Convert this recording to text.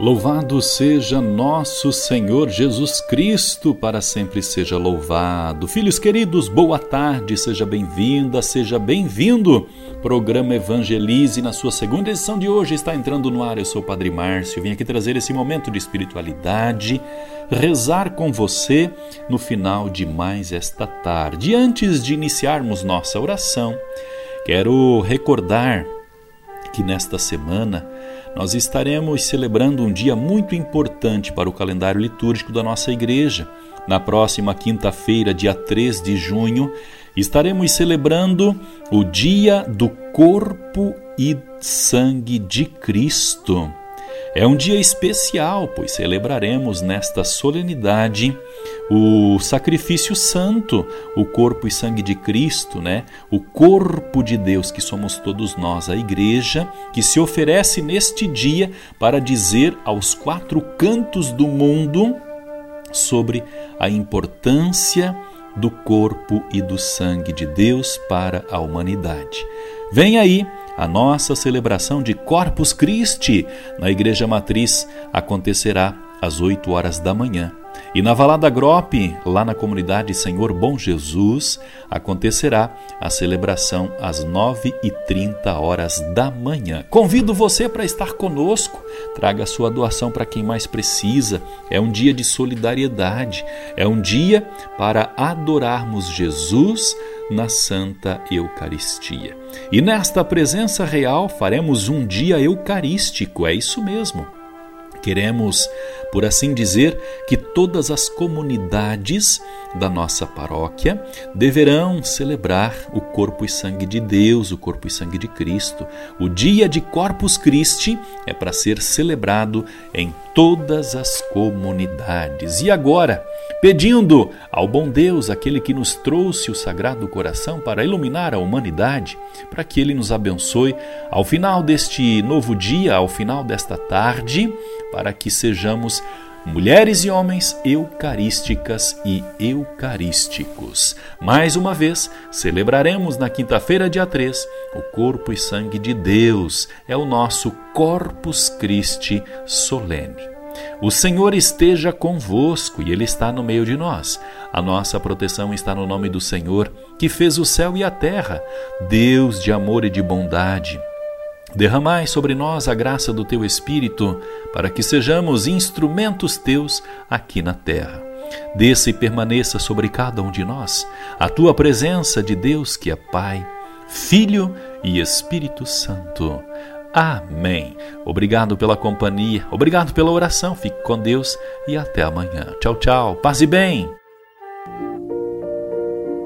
Louvado seja nosso Senhor Jesus Cristo, para sempre seja louvado. Filhos queridos, boa tarde, seja bem-vinda, seja bem-vindo. Programa Evangelize, na sua segunda edição de hoje, está entrando no ar. Eu sou o Padre Márcio, vim aqui trazer esse momento de espiritualidade, rezar com você no final de mais esta tarde. E antes de iniciarmos nossa oração, quero recordar que nesta semana nós estaremos celebrando um dia muito importante para o calendário litúrgico da nossa igreja. Na próxima quinta-feira, dia 3 de junho, estaremos celebrando o Dia do Corpo e Sangue de Cristo. É um dia especial, pois celebraremos nesta solenidade o sacrifício santo, o corpo e sangue de Cristo, né? O corpo de Deus que somos todos nós, a igreja, que se oferece neste dia para dizer aos quatro cantos do mundo sobre a importância do corpo e do sangue de Deus para a humanidade. Vem aí a nossa celebração de Corpus Christi na Igreja Matriz acontecerá às 8 horas da manhã. E na Valada Grope, lá na comunidade Senhor Bom Jesus, acontecerá a celebração às 9h30 horas da manhã. Convido você para estar conosco, traga sua doação para quem mais precisa. É um dia de solidariedade, é um dia para adorarmos Jesus na Santa Eucaristia. E nesta presença real faremos um dia eucarístico, é isso mesmo. Queremos, por assim dizer, que todas as comunidades da nossa paróquia deverão celebrar o corpo e sangue de Deus, o corpo e sangue de Cristo. O dia de Corpus Christi é para ser celebrado em todas as comunidades. E agora, pedindo ao bom Deus, aquele que nos trouxe o Sagrado Coração para iluminar a humanidade, para que ele nos abençoe ao final deste novo dia, ao final desta tarde, para que sejamos mulheres e homens eucarísticas e eucarísticos. Mais uma vez, celebraremos na quinta-feira, dia 3, o corpo e sangue de Deus. É o nosso Corpus Christi solene. O Senhor esteja convosco e Ele está no meio de nós. A nossa proteção está no nome do Senhor, que fez o céu e a terra, Deus de amor e de bondade. Derramai sobre nós a graça do teu Espírito, para que sejamos instrumentos teus aqui na terra. Desça e permaneça sobre cada um de nós a tua presença de Deus, que é Pai, Filho e Espírito Santo. Amém. Obrigado pela companhia, obrigado pela oração. Fique com Deus e até amanhã. Tchau, tchau. Paz e bem.